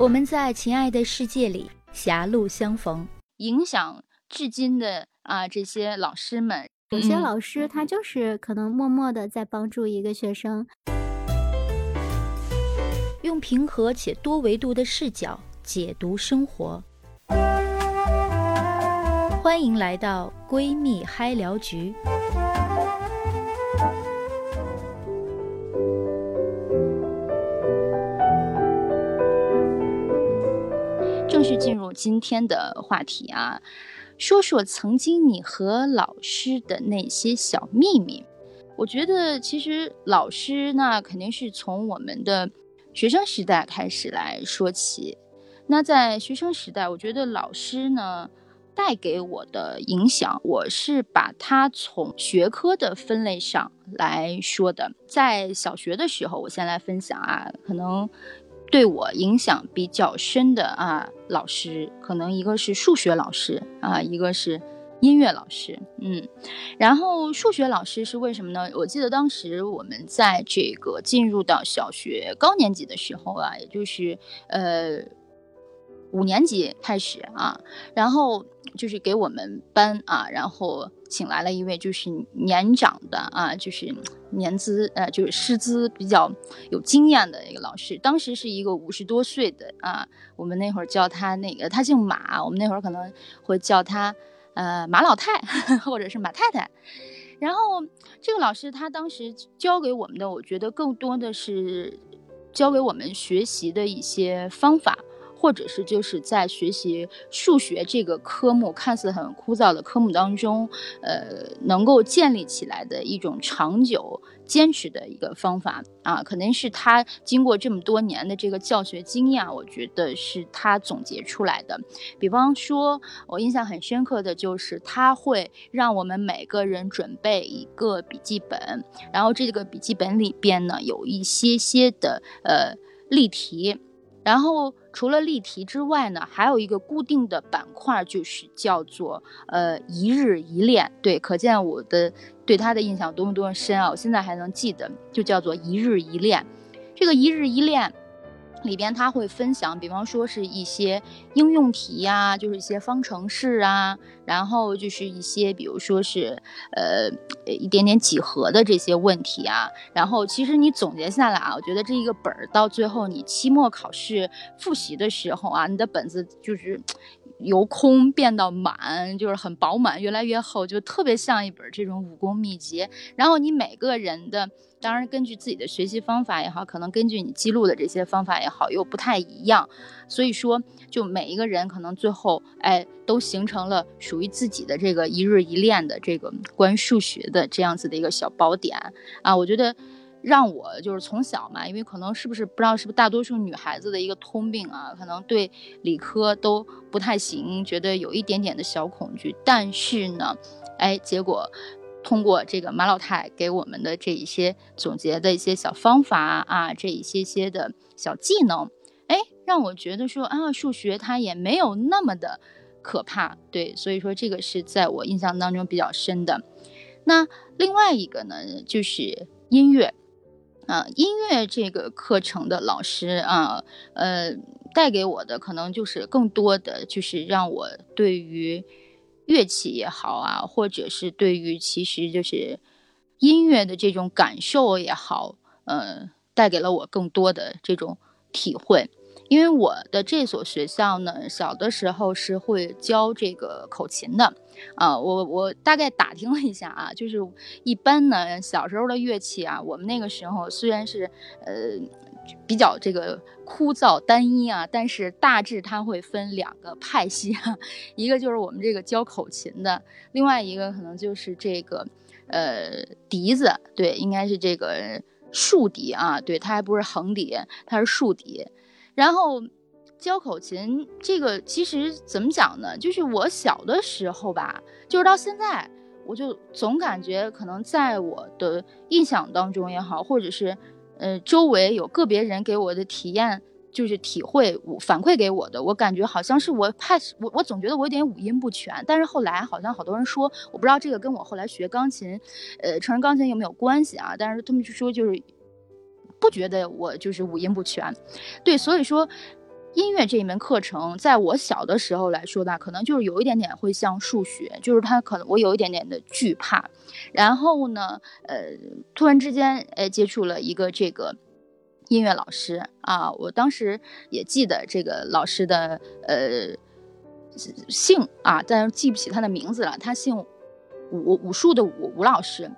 我们在亲爱的世界里狭路相逢，影响至今的啊这些老师们，有些老师他就是可能默默的在帮助一个学生，用平和且多维度的视角解读生活。欢迎来到闺蜜嗨聊局。今天的话题啊，说说曾经你和老师的那些小秘密。我觉得其实老师那肯定是从我们的学生时代开始来说起。那在学生时代，我觉得老师呢带给我的影响，我是把它从学科的分类上来说的。在小学的时候，我先来分享啊，可能。对我影响比较深的啊，老师可能一个是数学老师啊，一个是音乐老师，嗯，然后数学老师是为什么呢？我记得当时我们在这个进入到小学高年级的时候啊，也就是呃。五年级开始啊，然后就是给我们班啊，然后请来了一位就是年长的啊，就是年资呃，就是师资比较有经验的一个老师。当时是一个五十多岁的啊，我们那会儿叫他那个，他姓马，我们那会儿可能会叫他呃马老太 或者是马太太。然后这个老师他当时教给我们的，我觉得更多的是教给我们学习的一些方法。或者是就是在学习数学这个科目看似很枯燥的科目当中，呃，能够建立起来的一种长久坚持的一个方法啊，可能是他经过这么多年的这个教学经验，我觉得是他总结出来的。比方说，我印象很深刻的就是他会让我们每个人准备一个笔记本，然后这个笔记本里边呢有一些些的呃例题。然后除了例题之外呢，还有一个固定的板块，就是叫做呃一日一练。对，可见我的对他的印象多么多么深啊！我现在还能记得，就叫做一日一练。这个一日一练。里边他会分享，比方说是一些应用题呀，就是一些方程式啊，然后就是一些，比如说是呃一点点几何的这些问题啊。然后其实你总结下来啊，我觉得这一个本儿到最后你期末考试复习的时候啊，你的本子就是由空变到满，就是很饱满，越来越厚，就特别像一本这种武功秘籍。然后你每个人的。当然，根据自己的学习方法也好，可能根据你记录的这些方法也好，又不太一样。所以说，就每一个人可能最后，哎，都形成了属于自己的这个一日一练的这个关于数学的这样子的一个小宝典啊。我觉得，让我就是从小嘛，因为可能是不是不知道是不是大多数女孩子的一个通病啊，可能对理科都不太行，觉得有一点点的小恐惧。但是呢，哎，结果。通过这个马老太给我们的这一些总结的一些小方法啊，这一些些的小技能，哎，让我觉得说啊，数学它也没有那么的可怕，对，所以说这个是在我印象当中比较深的。那另外一个呢，就是音乐啊，音乐这个课程的老师啊，呃，带给我的可能就是更多的就是让我对于。乐器也好啊，或者是对于其实就是音乐的这种感受也好，呃，带给了我更多的这种体会。因为我的这所学校呢，小的时候是会教这个口琴的，啊，我我大概打听了一下啊，就是一般呢，小时候的乐器啊，我们那个时候虽然是呃。比较这个枯燥单一啊，但是大致它会分两个派系啊，一个就是我们这个教口琴的，另外一个可能就是这个呃笛子，对，应该是这个竖笛啊，对，它还不是横笛，它是竖笛。然后教口琴这个其实怎么讲呢？就是我小的时候吧，就是到现在，我就总感觉可能在我的印象当中也好，或者是。呃，周围有个别人给我的体验，就是体会我反馈给我的，我感觉好像是我怕我我总觉得我有点五音不全，但是后来好像好多人说，我不知道这个跟我后来学钢琴，呃，成人钢琴有没有关系啊？但是他们就说就是不觉得我就是五音不全，对，所以说音乐这一门课程，在我小的时候来说呢，可能就是有一点点会像数学，就是它可能我有一点点的惧怕。然后呢，呃，突然之间，呃，接触了一个这个音乐老师啊，我当时也记得这个老师的呃姓啊，但是记不起他的名字了。他姓武，武术的武，武老师。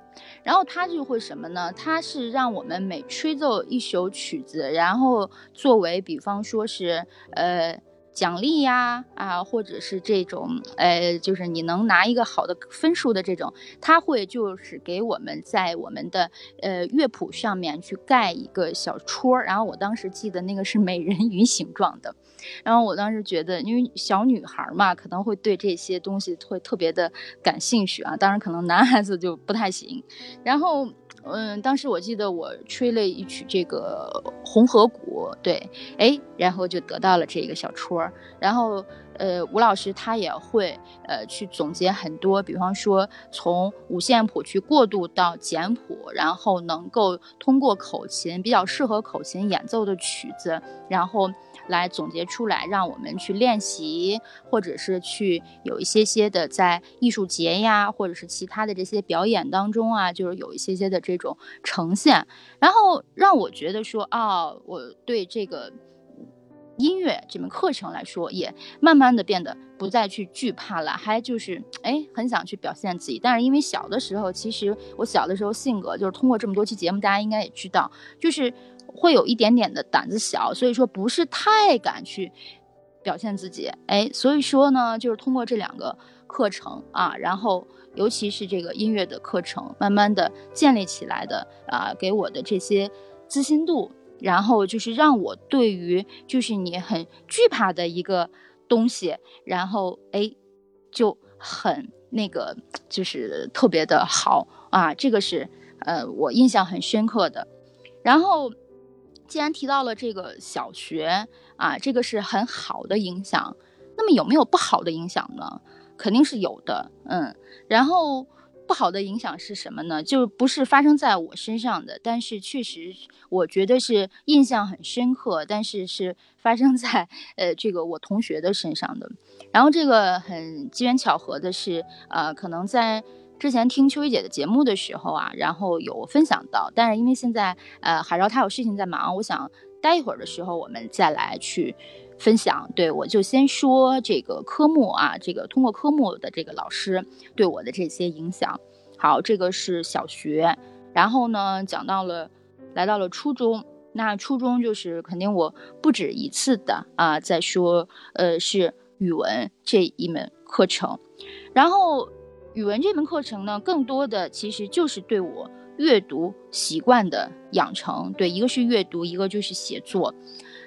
然后他就会什么呢？他是让我们每吹奏一首曲子，然后作为比方说是呃。奖励呀，啊，或者是这种，呃，就是你能拿一个好的分数的这种，他会就是给我们在我们的呃乐谱上面去盖一个小戳，然后我当时记得那个是美人鱼形状的，然后我当时觉得，因为小女孩嘛，可能会对这些东西会特别的感兴趣啊，当然可能男孩子就不太行，然后。嗯，当时我记得我吹了一曲这个红河谷，对，哎，然后就得到了这个小戳儿。然后，呃，吴老师他也会呃去总结很多，比方说从五线谱去过渡到简谱，然后能够通过口琴比较适合口琴演奏的曲子，然后。来总结出来，让我们去练习，或者是去有一些些的在艺术节呀，或者是其他的这些表演当中啊，就是有一些些的这种呈现，然后让我觉得说，哦，我对这个音乐这门课程来说，也慢慢的变得不再去惧怕了，还就是哎，很想去表现自己。但是因为小的时候，其实我小的时候性格就是通过这么多期节目，大家应该也知道，就是。会有一点点的胆子小，所以说不是太敢去表现自己，哎，所以说呢，就是通过这两个课程啊，然后尤其是这个音乐的课程，慢慢的建立起来的啊，给我的这些自信度，然后就是让我对于就是你很惧怕的一个东西，然后哎，就很那个就是特别的好啊，这个是呃我印象很深刻的，然后。既然提到了这个小学啊，这个是很好的影响，那么有没有不好的影响呢？肯定是有的，嗯。然后不好的影响是什么呢？就不是发生在我身上的，但是确实我觉得是印象很深刻，但是是发生在呃这个我同学的身上的。然后这个很机缘巧合的是，呃，可能在。之前听秋雨姐的节目的时候啊，然后有分享到，但是因为现在呃海昭他有事情在忙，我想待一会儿的时候我们再来去分享。对我就先说这个科目啊，这个通过科目的这个老师对我的这些影响。好，这个是小学，然后呢讲到了来到了初中，那初中就是肯定我不止一次的啊在说，呃是语文这一门课程，然后。语文这门课程呢，更多的其实就是对我阅读习惯的养成。对，一个是阅读，一个就是写作。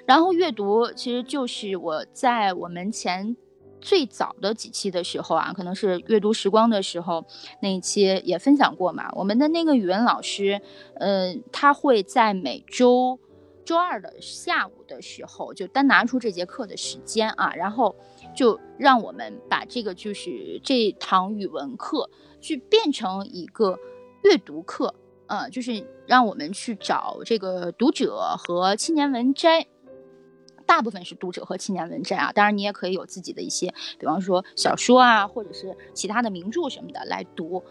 然后阅读其实就是我在我们前最早的几期的时候啊，可能是阅读时光的时候那一期也分享过嘛。我们的那个语文老师，呃，他会在每周。周二的下午的时候，就单拿出这节课的时间啊，然后就让我们把这个就是这堂语文课去变成一个阅读课，呃，就是让我们去找这个读者和青年文摘，大部分是读者和青年文摘啊，当然你也可以有自己的一些，比方说小说啊，或者是其他的名著什么的来读。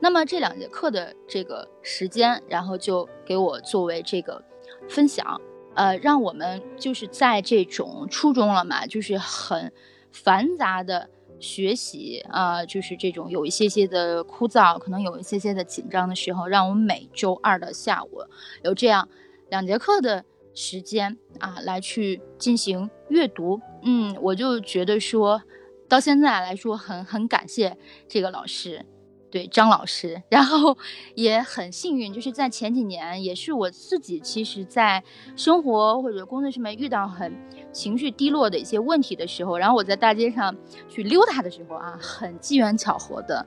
那么这两节课的这个时间，然后就给我作为这个。分享，呃，让我们就是在这种初中了嘛，就是很繁杂的学习啊，就是这种有一些些的枯燥，可能有一些些的紧张的时候，让我们每周二的下午有这样两节课的时间啊，来去进行阅读。嗯，我就觉得说到现在来说，很很感谢这个老师。对张老师，然后也很幸运，就是在前几年，也是我自己，其实在生活或者工作上面遇到很情绪低落的一些问题的时候，然后我在大街上去溜达的时候啊，很机缘巧合的，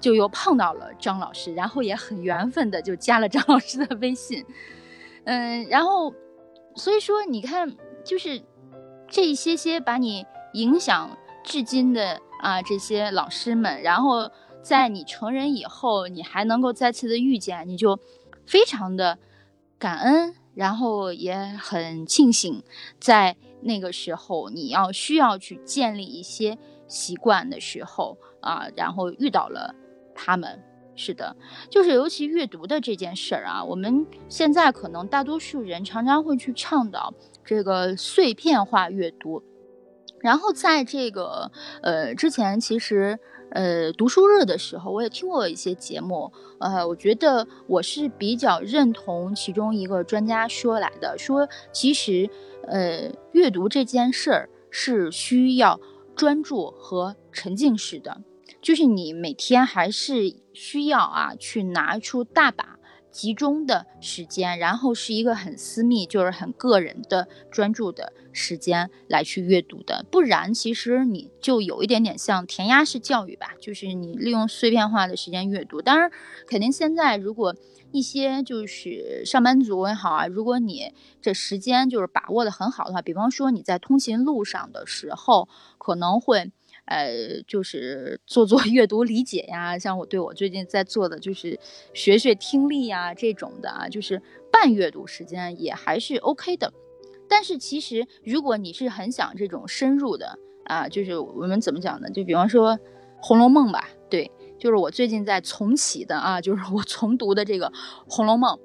就又碰到了张老师，然后也很缘分的就加了张老师的微信，嗯，然后所以说你看，就是这一些些把你影响至今的啊这些老师们，然后。在你成人以后，你还能够再次的遇见，你就非常的感恩，然后也很庆幸，在那个时候你要需要去建立一些习惯的时候啊，然后遇到了他们。是的，就是尤其阅读的这件事儿啊，我们现在可能大多数人常常会去倡导这个碎片化阅读。然后在这个呃之前，其实呃读书日的时候，我也听过一些节目，呃，我觉得我是比较认同其中一个专家说来的，说其实呃阅读这件事儿是需要专注和沉浸式的。就是你每天还是需要啊，去拿出大把集中的时间，然后是一个很私密，就是很个人的专注的时间来去阅读的。不然，其实你就有一点点像填鸭式教育吧，就是你利用碎片化的时间阅读。当然，肯定现在如果一些就是上班族也好啊，如果你这时间就是把握的很好的话，比方说你在通勤路上的时候，可能会。呃，就是做做 阅读理解呀，像我对我最近在做的就是学学听力呀这种的啊，就是半阅读时间也还是 OK 的。但是其实如果你是很想这种深入的啊，就是我们怎么讲呢？就比方说《红楼梦》吧，对，就是我最近在重启的啊，就是我重读的这个《红楼梦》。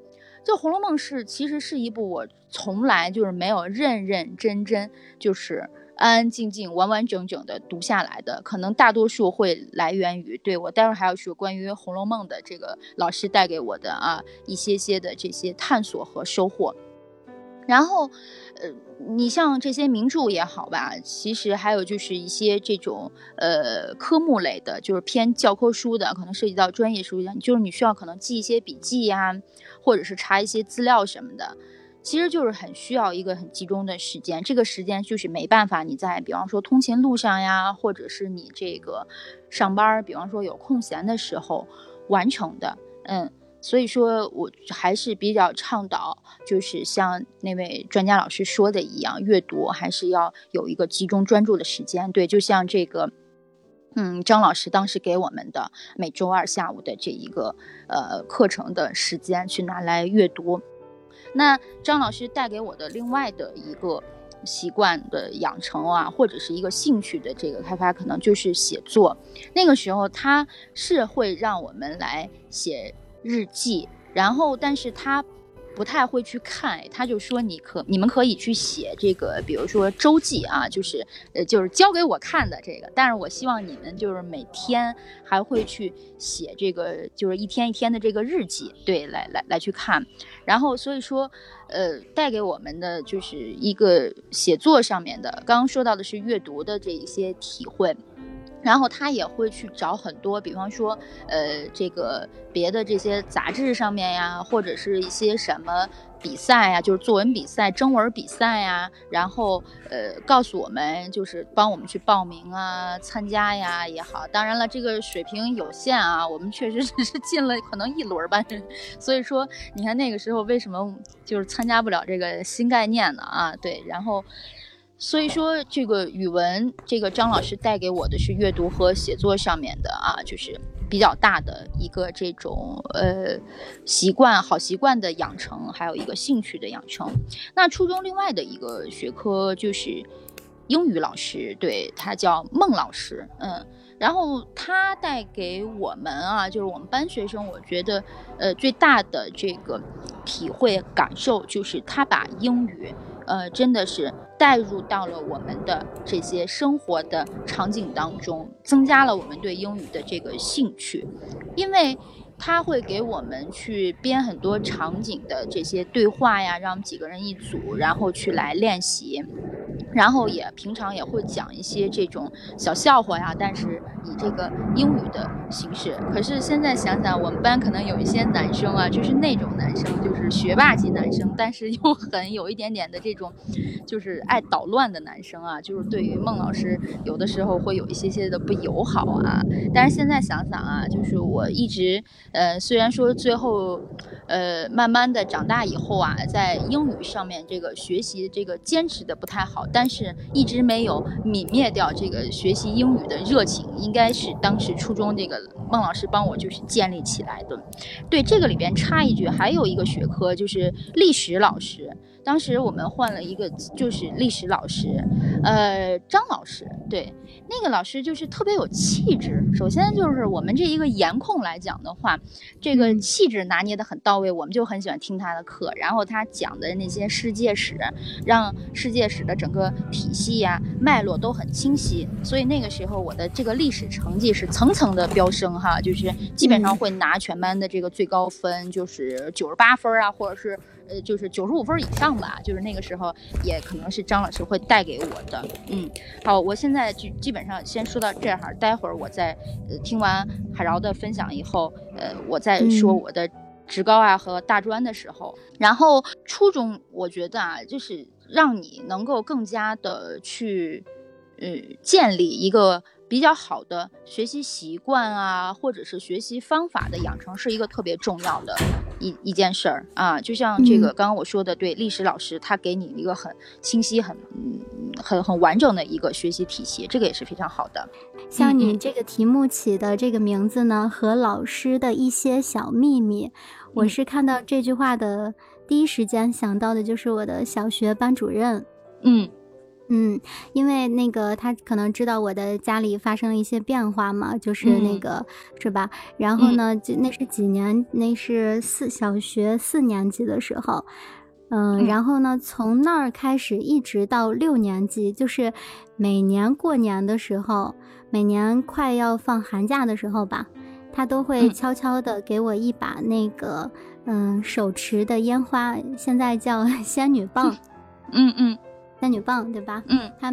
这《红楼梦》是其实是一部我从来就是没有认认真真就是。安安静静、完完整整的读下来的，可能大多数会来源于对我待会儿还要说关于《红楼梦》的这个老师带给我的啊一些些的这些探索和收获。然后，呃，你像这些名著也好吧，其实还有就是一些这种呃科目类的，就是偏教科书的，可能涉及到专业书，就是你需要可能记一些笔记呀，或者是查一些资料什么的。其实就是很需要一个很集中的时间，这个时间就是没办法你在比方说通勤路上呀，或者是你这个上班，比方说有空闲的时候完成的。嗯，所以说我还是比较倡导，就是像那位专家老师说的一样，阅读还是要有一个集中专注的时间。对，就像这个，嗯，张老师当时给我们的每周二下午的这一个呃课程的时间去拿来阅读。那张老师带给我的另外的一个习惯的养成啊，或者是一个兴趣的这个开发，可能就是写作。那个时候他是会让我们来写日记，然后但是他。不太会去看，他就说你可你们可以去写这个，比如说周记啊，就是呃就是交给我看的这个，但是我希望你们就是每天还会去写这个，就是一天一天的这个日记，对，来来来去看，然后所以说，呃，带给我们的就是一个写作上面的，刚刚说到的是阅读的这一些体会。然后他也会去找很多，比方说，呃，这个别的这些杂志上面呀，或者是一些什么比赛呀，就是作文比赛、征文比赛呀，然后呃，告诉我们，就是帮我们去报名啊、参加呀也好。当然了，这个水平有限啊，我们确实只是进了可能一轮吧。所以说，你看那个时候为什么就是参加不了这个新概念呢？啊，对，然后。所以说，这个语文，这个张老师带给我的是阅读和写作上面的啊，就是比较大的一个这种呃习惯，好习惯的养成，还有一个兴趣的养成。那初中另外的一个学科就是英语老师，对他叫孟老师，嗯，然后他带给我们啊，就是我们班学生，我觉得呃最大的这个体会感受就是他把英语。呃，真的是带入到了我们的这些生活的场景当中，增加了我们对英语的这个兴趣，因为他会给我们去编很多场景的这些对话呀，让我们几个人一组，然后去来练习。然后也平常也会讲一些这种小笑话呀，但是以这个英语的形式。可是现在想想，我们班可能有一些男生啊，就是那种男生，就是学霸级男生，但是又很有一点点的这种，就是爱捣乱的男生啊，就是对于孟老师有的时候会有一些些的不友好啊。但是现在想想啊，就是我一直呃，虽然说最后呃慢慢的长大以后啊，在英语上面这个学习这个坚持的不太好，但但是一直没有泯灭掉这个学习英语的热情，应该是当时初中这个孟老师帮我就是建立起来的。对这个里边插一句，还有一个学科就是历史老师。当时我们换了一个，就是历史老师，呃，张老师，对，那个老师就是特别有气质。首先就是我们这一个颜控来讲的话，这个气质拿捏的很到位，我们就很喜欢听他的课。然后他讲的那些世界史，让世界史的整个体系呀、脉络都很清晰。所以那个时候我的这个历史成绩是层层的飙升哈，就是基本上会拿全班的这个最高分，就是九十八分啊，或者是。呃，就是九十五分以上吧，就是那个时候也可能是张老师会带给我的。嗯，好，我现在就基本上先说到这儿，待会儿我再呃听完海饶的分享以后，呃，我再说我的职高啊和大专的时候，然后初中我觉得啊，就是让你能够更加的去呃建立一个。比较好的学习习惯啊，或者是学习方法的养成，是一个特别重要的一一件事儿啊。就像这个刚刚我说的，对历史老师，他给你一个很清晰、很很很完整的一个学习体系，这个也是非常好的。像你这个题目起的这个名字呢，和老师的一些小秘密，我是看到这句话的第一时间想到的就是我的小学班主任。嗯。嗯，因为那个他可能知道我的家里发生了一些变化嘛，就是那个是吧？然后呢，就那是几年？那是四小学四年级的时候，嗯，然后呢，从那儿开始一直到六年级，就是每年过年的时候，每年快要放寒假的时候吧，他都会悄悄的给我一把那个嗯手持的烟花，现在叫 仙女棒，嗯嗯。仙女棒，对吧？嗯，他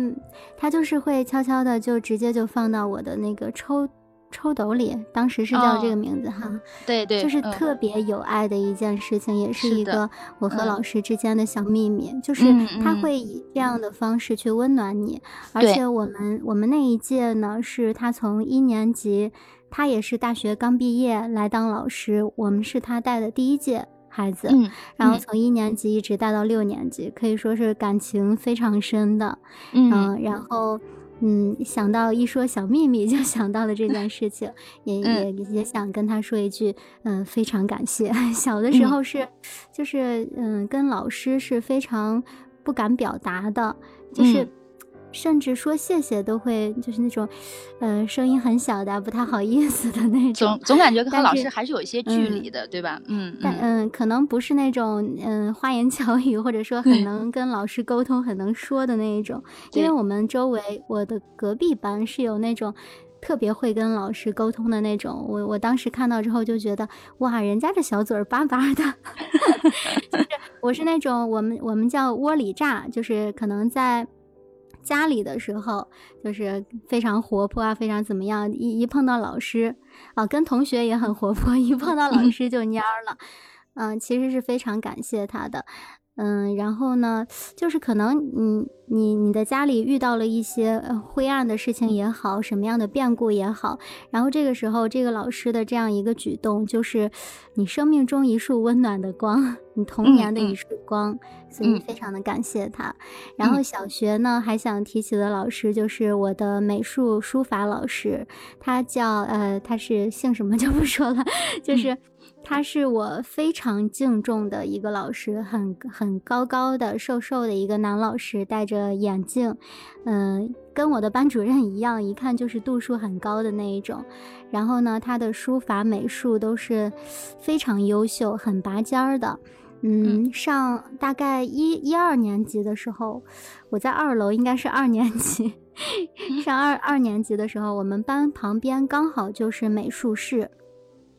他就是会悄悄的就直接就放到我的那个抽抽斗里，当时是叫这个名字哈。对对，就是特别有爱的一件事情，也是一个我和老师之间的小秘密，就是他会以这样的方式去温暖你。而且我们我们那一届呢，是他从一年级，他也是大学刚毕业来当老师，我们是他带的第一届。孩子，然后从一年级一直带到六年级，可以说是感情非常深的。嗯，然后，嗯，想到一说小秘密，就想到了这件事情，也也也想跟他说一句，嗯，非常感谢。小的时候是，就是嗯，跟老师是非常不敢表达的，就是。甚至说谢谢都会就是那种，呃，声音很小的，不太好意思的那种。总总感觉跟老师还是有一些距离的，对吧？嗯。但嗯，可能不是那种嗯花言巧语，或者说很能 跟老师沟通、很能说的那一种。因为我们周围，我的隔壁班是有那种特别会跟老师沟通的那种。我我当时看到之后就觉得，哇，人家这小嘴儿巴巴的。就是我是那种我们我们叫窝里炸，就是可能在。家里的时候就是非常活泼啊，非常怎么样？一一碰到老师啊，跟同学也很活泼，一碰到老 师就蔫儿了。嗯，其实是非常感谢他的。嗯，然后呢，就是可能你你你的家里遇到了一些灰暗的事情也好，什么样的变故也好，然后这个时候这个老师的这样一个举动，就是你生命中一束温暖的光，你童年的一束光，所以非常的感谢他。然后小学呢，还想提起的老师就是我的美术书法老师，他叫呃，他是姓什么就不说了，就是。他是我非常敬重的一个老师，很很高高的、瘦瘦的一个男老师，戴着眼镜，嗯，跟我的班主任一样，一看就是度数很高的那一种。然后呢，他的书法、美术都是非常优秀、很拔尖儿的。嗯，上大概一一二年级的时候，我在二楼，应该是二年级，上二二年级的时候，我们班旁边刚好就是美术室。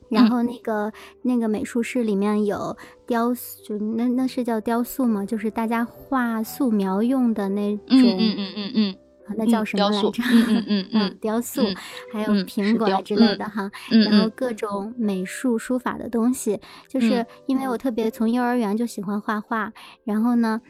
然后那个那个美术室里面有雕塑，就那那是叫雕塑吗？就是大家画素描用的那种，嗯嗯嗯嗯嗯，那叫什么来着？嗯嗯 嗯，雕塑，还有苹果之类的哈，然后各种美术书法的东西，就是因为我特别从幼儿园就喜欢画画，然后呢。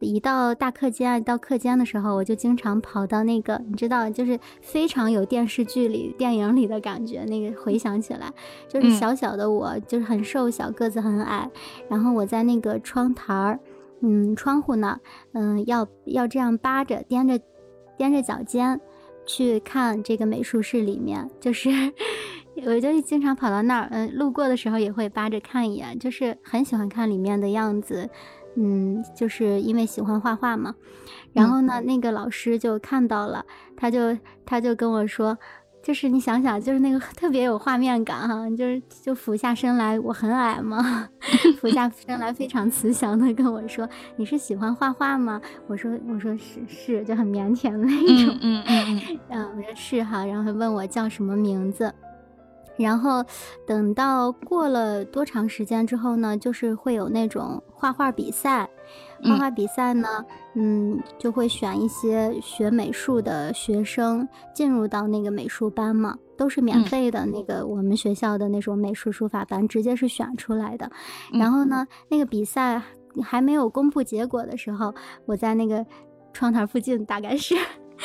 一到大课间，到课间的时候，我就经常跑到那个，你知道，就是非常有电视剧里、电影里的感觉。那个回想起来，就是小小的我，就是很瘦小，个子很矮。然后我在那个窗台儿，嗯，窗户那儿，嗯，要要这样扒着，踮着，踮着脚尖去看这个美术室里面，就是。我就经常跑到那儿，嗯，路过的时候也会扒着看一眼，就是很喜欢看里面的样子，嗯，就是因为喜欢画画嘛。然后呢，那个老师就看到了，他就他就跟我说。就是你想想，就是那个特别有画面感哈，就是就俯下身来，我很矮嘛，俯下身来非常慈祥的跟我说：“你是喜欢画画吗？”我说：“我说是是，就很腼腆的那种。”嗯嗯嗯嗯，我说是哈，然后问我叫什么名字。然后等到过了多长时间之后呢，就是会有那种画画比赛。画画比赛呢，嗯，就会选一些学美术的学生进入到那个美术班嘛，都是免费的。那个我们学校的那种美术书法班，直接是选出来的。然后呢，那个比赛还没有公布结果的时候，我在那个窗台附近，大概是，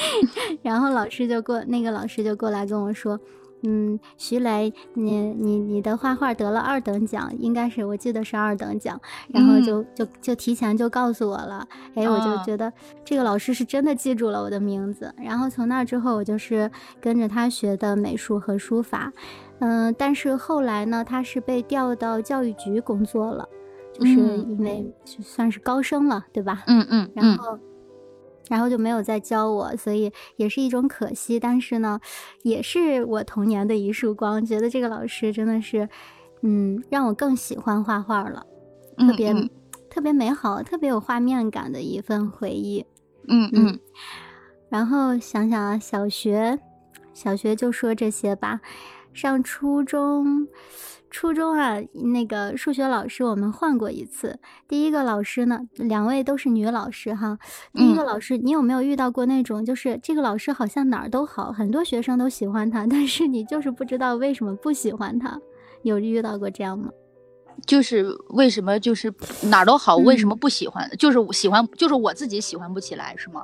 然后老师就过，那个老师就过来跟我说。嗯，徐雷，你你你的画画得了二等奖，应该是我记得是二等奖，然后就就就提前就告诉我了，哎，我就觉得这个老师是真的记住了我的名字，然后从那之后我就是跟着他学的美术和书法，嗯，但是后来呢，他是被调到教育局工作了，就是因为算是高升了，对吧？嗯嗯，然后。然后就没有再教我，所以也是一种可惜。但是呢，也是我童年的一束光。觉得这个老师真的是，嗯，让我更喜欢画画了，特别特别美好、特别有画面感的一份回忆。嗯嗯。然后想想啊，小学，小学就说这些吧。上初中。初中啊，那个数学老师我们换过一次。第一个老师呢，两位都是女老师哈。第一个老师，你有没有遇到过那种，就是这个老师好像哪儿都好，很多学生都喜欢他，但是你就是不知道为什么不喜欢他？有遇到过这样吗？就是为什么就是哪儿都好，为什么不喜欢？就是喜欢，就是我自己喜欢不起来是吗？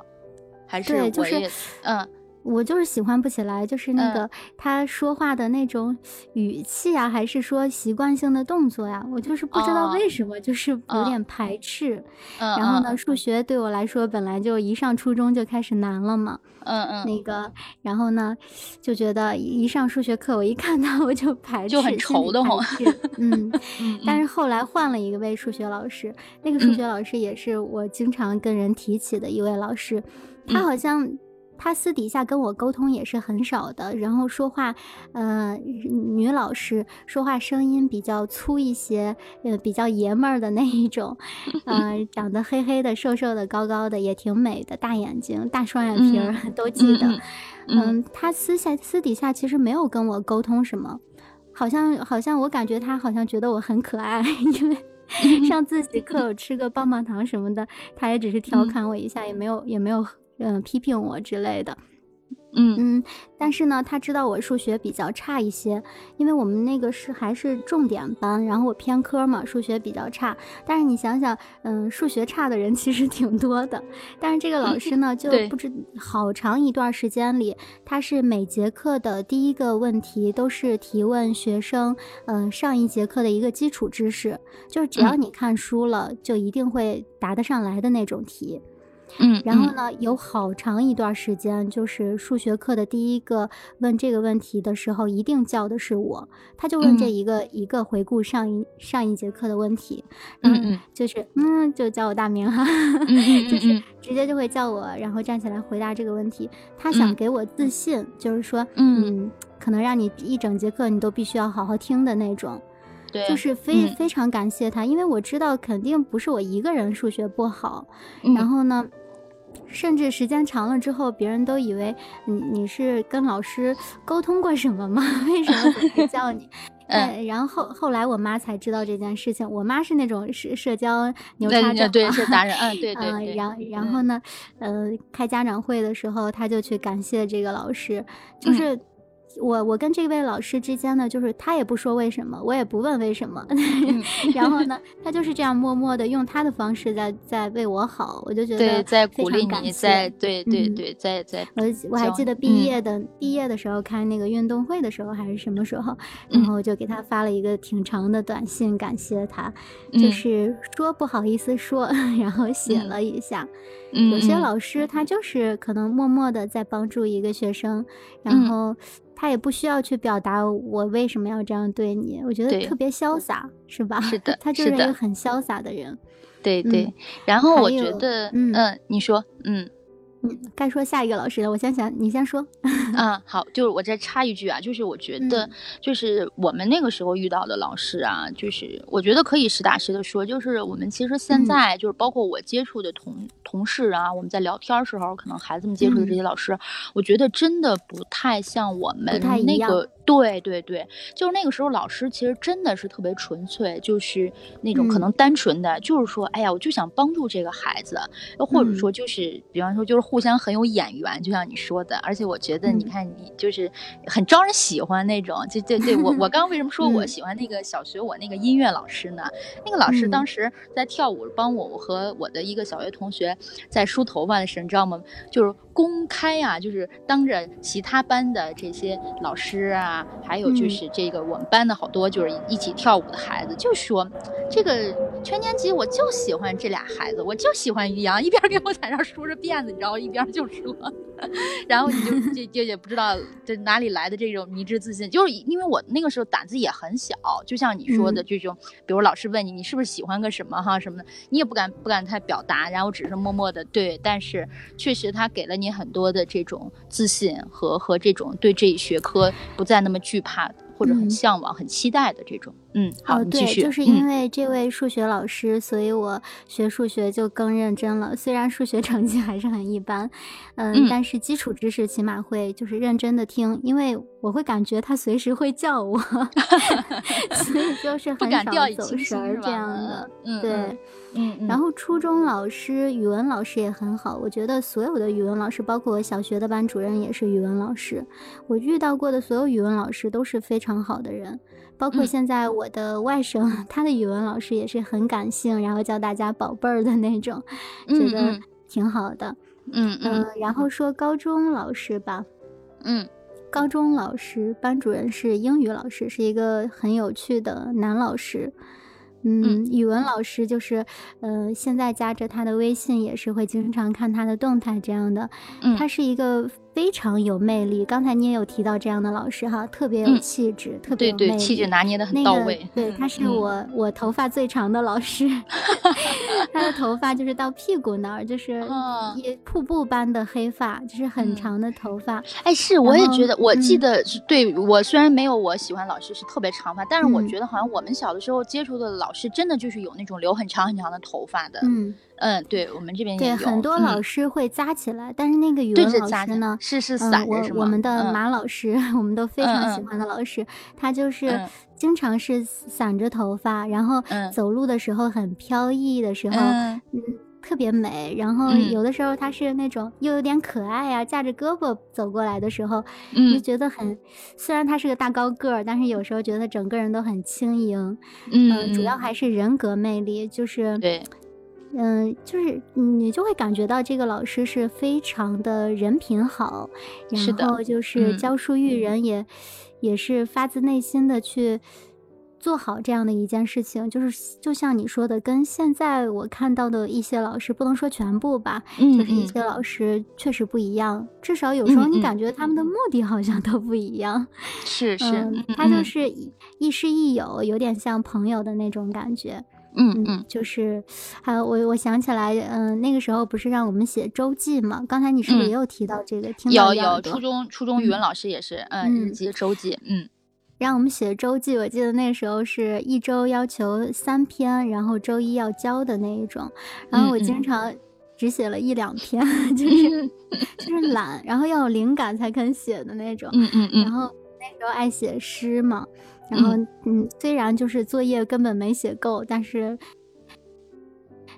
还是我也嗯。我就是喜欢不起来，就是那个他说话的那种语气啊，还是说习惯性的动作呀，我就是不知道为什么，就是有点排斥。然后呢，数学对我来说本来就一上初中就开始难了嘛。嗯嗯。那个，然后呢，就觉得一上数学课，我一看到我就排斥，就很愁的慌。嗯。但是后来换了一个位数学老师，那个数学老师也是我经常跟人提起的一位老师，他好像。他私底下跟我沟通也是很少的，然后说话，呃，女老师说话声音比较粗一些，呃，比较爷们儿的那一种，呃，长得黑黑的、瘦瘦的、高高的，也挺美的，大眼睛、大双眼皮儿，都记得。嗯，他私下私底下其实没有跟我沟通什么，好像好像我感觉他好像觉得我很可爱，因为上自习课吃个棒棒糖什么的，他也只是调侃我一下，也没有也没有。嗯，批评我之类的，嗯。嗯，但是呢，他知道我数学比较差一些，因为我们那个是还是重点班，然后我偏科嘛，数学比较差。但是你想想，嗯，数学差的人 其实挺多的，但是这个老师呢，就不知好长一段时间里，他是每节课的第一个问题都是提问学生，嗯，上一节课的一个基础知识，就是只要你看书了，就一定会答得上来的那种题。嗯，然后呢，有好长一段时间，就是数学课的第一个问这个问题的时候，一定叫的是我。他就问这一个一个回顾上一上一节课的问题，嗯嗯，就是嗯，就叫我大名哈，就是直接就会叫我，然后站起来回答这个问题。他想给我自信，就是说，嗯，可能让你一整节课你都必须要好好听的那种。对，就是非非常感谢他，因为我知道肯定不是我一个人数学不好，然后呢。甚至时间长了之后，别人都以为你你是跟老师沟通过什么吗？为什么总是叫你？嗯，然后后来我妈才知道这件事情。我妈是那种社社交牛叉症，对，是达人。嗯，对对对。然然后呢，呃，开家长会的时候，她就去感谢这个老师，就是。我我跟这位老师之间呢，就是他也不说为什么，我也不问为什么，然后呢，他就是这样默默的用他的方式在在为我好，我就觉得在鼓励你，在对对对，在在。我我还记得毕业的毕业的时候开那个运动会的时候还是什么时候，然后就给他发了一个挺长的短信感谢他，就是说不好意思说，然后写了一下。有些老师他就是可能默默的在帮助一个学生，然后。他也不需要去表达我为什么要这样对你，我觉得特别潇洒，是吧？是的，他就是一个很潇洒的人。对对，然后我觉得，嗯，你说，嗯。嗯，该说下一个老师了。我先想，你先说。嗯，好，就是我再插一句啊，就是我觉得，就是我们那个时候遇到的老师啊，就是我觉得可以实打实的说，就是我们其实现在就是包括我接触的同同事啊，我们在聊天时候，可能孩子们接触的这些老师，我觉得真的不太像我们那个。对对对，就是那个时候，老师其实真的是特别纯粹，就是那种可能单纯的，就是说，哎呀，我就想帮助这个孩子，或者说就是，比方说就是互相很有眼缘，就像你说的。而且我觉得，你看你就是很招人喜欢那种。就对对，我我刚 刚为什么说我喜欢那个小学我那个音乐老师呢？那个老师当时在跳舞，帮我和我的一个小学同学在梳头发的时候，你知道吗？就是。公开啊，就是当着其他班的这些老师啊，还有就是这个我们班的好多就是一起跳舞的孩子，就说这个全年级我就喜欢这俩孩子，我就喜欢于洋，一边给我在那梳着辫子，你知道，一边就说，然后你就就就也不知道这哪里来的这种迷之自信，就是因为我那个时候胆子也很小，就像你说的这种，比如老师问你你是不是喜欢个什么哈什么的，你也不敢不敢太表达，然后只是默默的对，但是确实他给了你。很多的这种自信和和这种对这一学科不再那么惧怕。或者很向往、很期待的这种，嗯，好，继续。就是因为这位数学老师，所以我学数学就更认真了。虽然数学成绩还是很一般，嗯，但是基础知识起码会就是认真的听，因为我会感觉他随时会叫我，所以就是很少走神儿这样的。嗯，对，嗯。然后初中老师、语文老师也很好，我觉得所有的语文老师，包括我小学的班主任也是语文老师，我遇到过的所有语文老师都是非常。好的人，包括现在我的外甥，他的语文老师也是很感性，然后叫大家宝贝儿的那种，觉得挺好的。嗯嗯。然后说高中老师吧，嗯，高中老师班主任是英语老师，是一个很有趣的男老师。嗯，语文老师就是，呃，现在加着他的微信也是会经常看他的动态这样的。嗯他是一个。非常有魅力。刚才你也有提到这样的老师哈，特别有气质，特别有魅力，气质拿捏的很到位。对，他是我我头发最长的老师，他的头发就是到屁股那儿，就是也瀑布般的黑发，就是很长的头发。哎，是，我也觉得，我记得是对我虽然没有我喜欢老师是特别长发，但是我觉得好像我们小的时候接触的老师真的就是有那种留很长很长的头发的。嗯。嗯，对我们这边对很多老师会扎起来，但是那个语文老师呢，是是散我我们？的马老师，我们都非常喜欢的老师，他就是经常是散着头发，然后走路的时候很飘逸的时候，嗯，特别美。然后有的时候他是那种又有点可爱呀，架着胳膊走过来的时候，就觉得很，虽然他是个大高个儿，但是有时候觉得整个人都很轻盈。嗯，主要还是人格魅力，就是对。嗯，就是你就会感觉到这个老师是非常的人品好，然后就是教书育人也也是发自内心的去做好这样的一件事情。就是就像你说的，跟现在我看到的一些老师，不能说全部吧，就是一些老师确实不一样。至少有时候你感觉他们的目的好像都不一样。是是，他就是亦师亦友，有点像朋友的那种感觉。嗯嗯，就是，还有我我想起来，嗯，那个时候不是让我们写周记嘛？刚才你是不是也有提到这个？有有，初中初中语文老师也是，嗯，日记周记，嗯，让我们写周记。我记得那时候是一周要求三篇，然后周一要交的那一种。然后我经常只写了一两篇，就是 就是懒，然后要有灵感才肯写的那种。嗯嗯嗯。然后那时候爱写诗嘛。然后，嗯，虽然就是作业根本没写够，但是，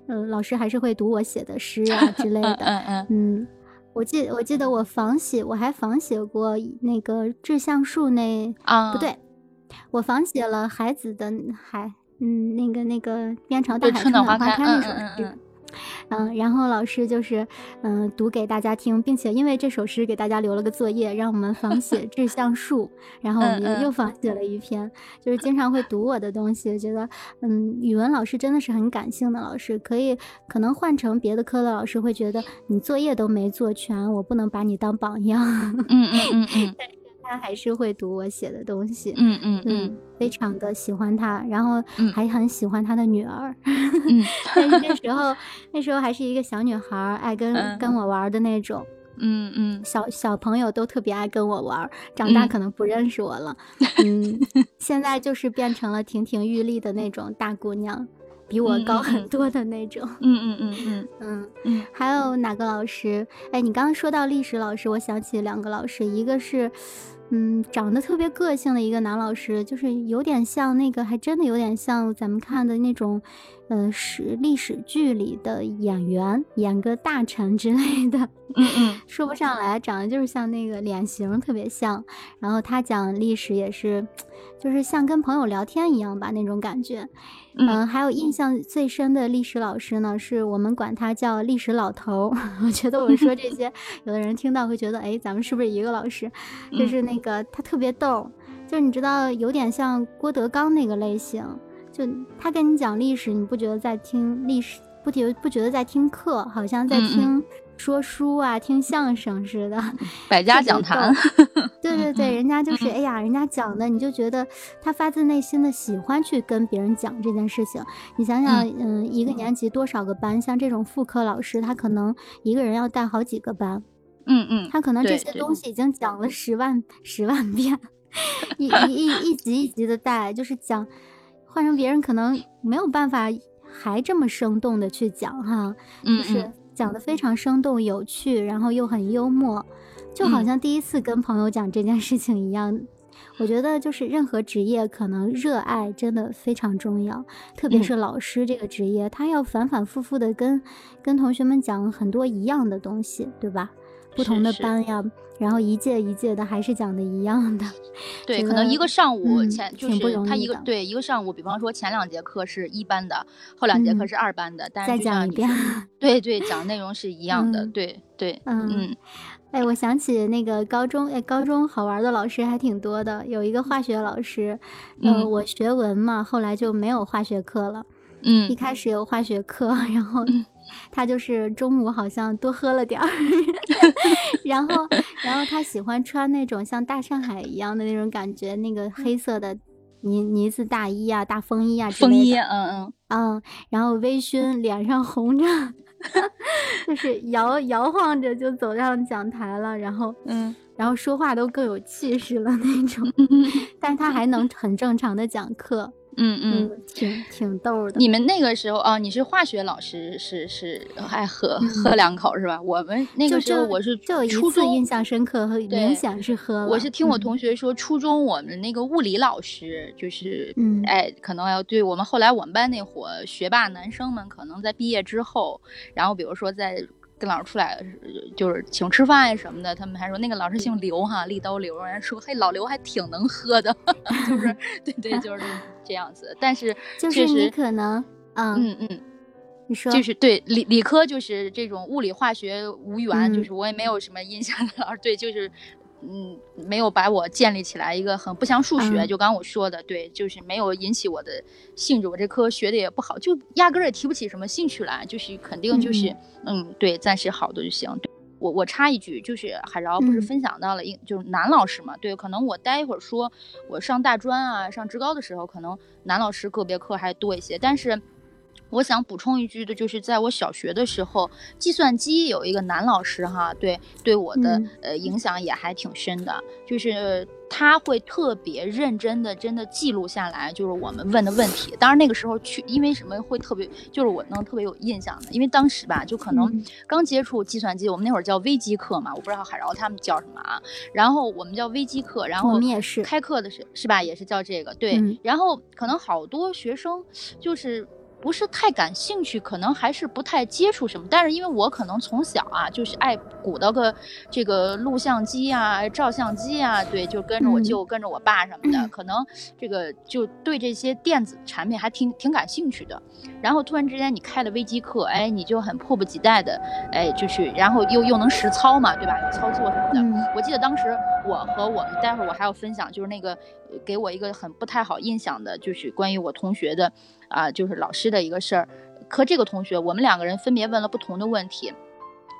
嗯，老师还是会读我写的诗啊之类的。嗯嗯嗯，我记我记得我仿写，我还仿写过那个志向树那啊，不对，我仿写了海子的海，嗯，那个那个边朝大海春暖花开那首诗。嗯，然后老师就是，嗯，读给大家听，并且因为这首诗给大家留了个作业，让我们仿写 志向树，然后我们又仿写了一篇，就是经常会读我的东西，觉得，嗯，语文老师真的是很感性的老师，可以，可能换成别的科的老师会觉得你作业都没做全，我不能把你当榜样。嗯嗯嗯嗯。他还是会读我写的东西。嗯嗯嗯，非常的喜欢他，然后还很喜欢他的女儿。嗯，但是那时候那时候还是一个小女孩，爱跟跟我玩的那种。嗯嗯，小小朋友都特别爱跟我玩，长大可能不认识我了。嗯，现在就是变成了亭亭玉立的那种大姑娘。比我高很多的那种，嗯 嗯嗯嗯嗯嗯，还有哪个老师？哎，你刚刚说到历史老师，我想起两个老师，一个是，嗯，长得特别个性的一个男老师，就是有点像那个，还真的有点像咱们看的那种。呃，史历史剧里的演员演个大臣之类的，嗯嗯，说不上来，长得就是像那个脸型特别像。然后他讲历史也是，就是像跟朋友聊天一样吧那种感觉。嗯，还有印象最深的历史老师呢，是我们管他叫历史老头。我觉得我说这些，有的人听到会觉得，哎，咱们是不是一个老师？就是那个他特别逗，就是你知道，有点像郭德纲那个类型。就他跟你讲历史，你不觉得在听历史？不觉不觉得在听课，好像在听说书啊，听相声似的。百家讲坛。对对对，人家就是哎呀，人家讲的，你就觉得他发自内心的喜欢去跟别人讲这件事情。你想想，嗯，一个年级多少个班？像这种副科老师，他可能一个人要带好几个班。嗯嗯。他可能这些东西已经讲了十万十万遍，一一一一集一集的带，就是讲。换成别人可能没有办法还这么生动的去讲哈，就是讲的非常生动有趣，然后又很幽默，就好像第一次跟朋友讲这件事情一样。我觉得就是任何职业可能热爱真的非常重要，特别是老师这个职业，他要反反复复的跟跟同学们讲很多一样的东西，对吧？不同的班呀，然后一届一届的还是讲的一样的。对，可能一个上午前就是他一个对一个上午，比方说前两节课是一班的，后两节课是二班的，但是再讲一遍。对对，讲内容是一样的。对对，嗯嗯。哎，我想起那个高中，哎，高中好玩的老师还挺多的。有一个化学老师，嗯，我学文嘛，后来就没有化学课了。嗯，一开始有化学课，然后。他就是中午好像多喝了点儿，然后，然后他喜欢穿那种像大上海一样的那种感觉，那个黑色的呢呢子大衣啊、大风衣啊。风衣，嗯嗯嗯，然后微醺，脸上红着，就是摇摇晃着就走上讲台了，然后，嗯，然后说话都更有气势了那种，但是他还能很正常的讲课。嗯嗯，挺挺逗的。你们那个时候啊，你是化学老师，是是爱喝喝两口是吧？我们那个时候我是初中印象深刻和明显是喝了。我是听我同学说，初中我们那个物理老师就是嗯，哎，可能要对我们后来我们班那伙学霸男生们，可能在毕业之后，然后比如说在。跟老师出来就是请吃饭呀什么的，他们还说那个老师姓刘哈，立刀刘，人家说嘿老刘还挺能喝的，就是对对就是 这样子。但是就是你可能嗯嗯，你说就是对理理科就是这种物理化学无缘，就是我也没有什么印象的老师，对就是。嗯，没有把我建立起来一个很不像数学，就刚刚我说的，对，就是没有引起我的兴致。我这科学的也不好，就压根儿也提不起什么兴趣来，就是肯定就是，嗯，对，暂时好的就行。我我插一句，就是海饶不是分享到了，一就是男老师嘛，对，可能我待一会儿说，我上大专啊，上职高的时候，可能男老师个别课还多一些，但是。我想补充一句的，就是在我小学的时候，计算机有一个男老师哈，对对我的呃影响也还挺深的，就是他会特别认真的，真的记录下来，就是我们问的问题。当然那个时候去，因为什么会特别，就是我能特别有印象的，因为当时吧，就可能刚接触计算机，我们那会儿叫微机课嘛，我不知道海饶他们叫什么啊。然后我们叫微机课，然后我们也是开课的是是吧，也是叫这个对。然后可能好多学生就是。不是太感兴趣，可能还是不太接触什么。但是因为我可能从小啊，就是爱鼓捣个这个录像机啊、照相机啊，对，就跟着我舅、跟着我爸什么的，可能这个就对这些电子产品还挺挺感兴趣的。然后突然之间你开了微机课，哎，你就很迫不及待的，哎，就去，然后又又能实操嘛，对吧？有操作什么的。我记得当时我和我们，待会儿我还要分享，就是那个给我一个很不太好印象的，就是关于我同学的。啊，就是老师的一个事儿，和这个同学，我们两个人分别问了不同的问题。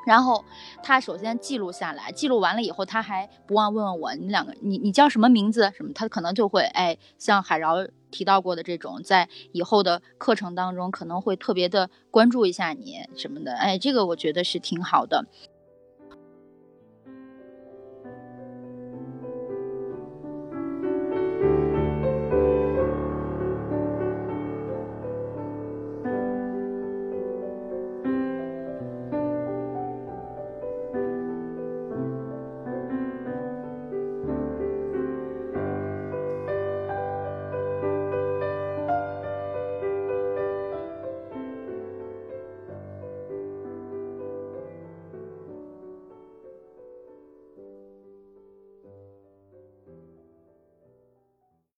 然后他首先记录下来，记录完了以后，他还不忘问问我，你两个，你你叫什么名字？什么？他可能就会，哎，像海饶提到过的这种，在以后的课程当中，可能会特别的关注一下你什么的，哎，这个我觉得是挺好的。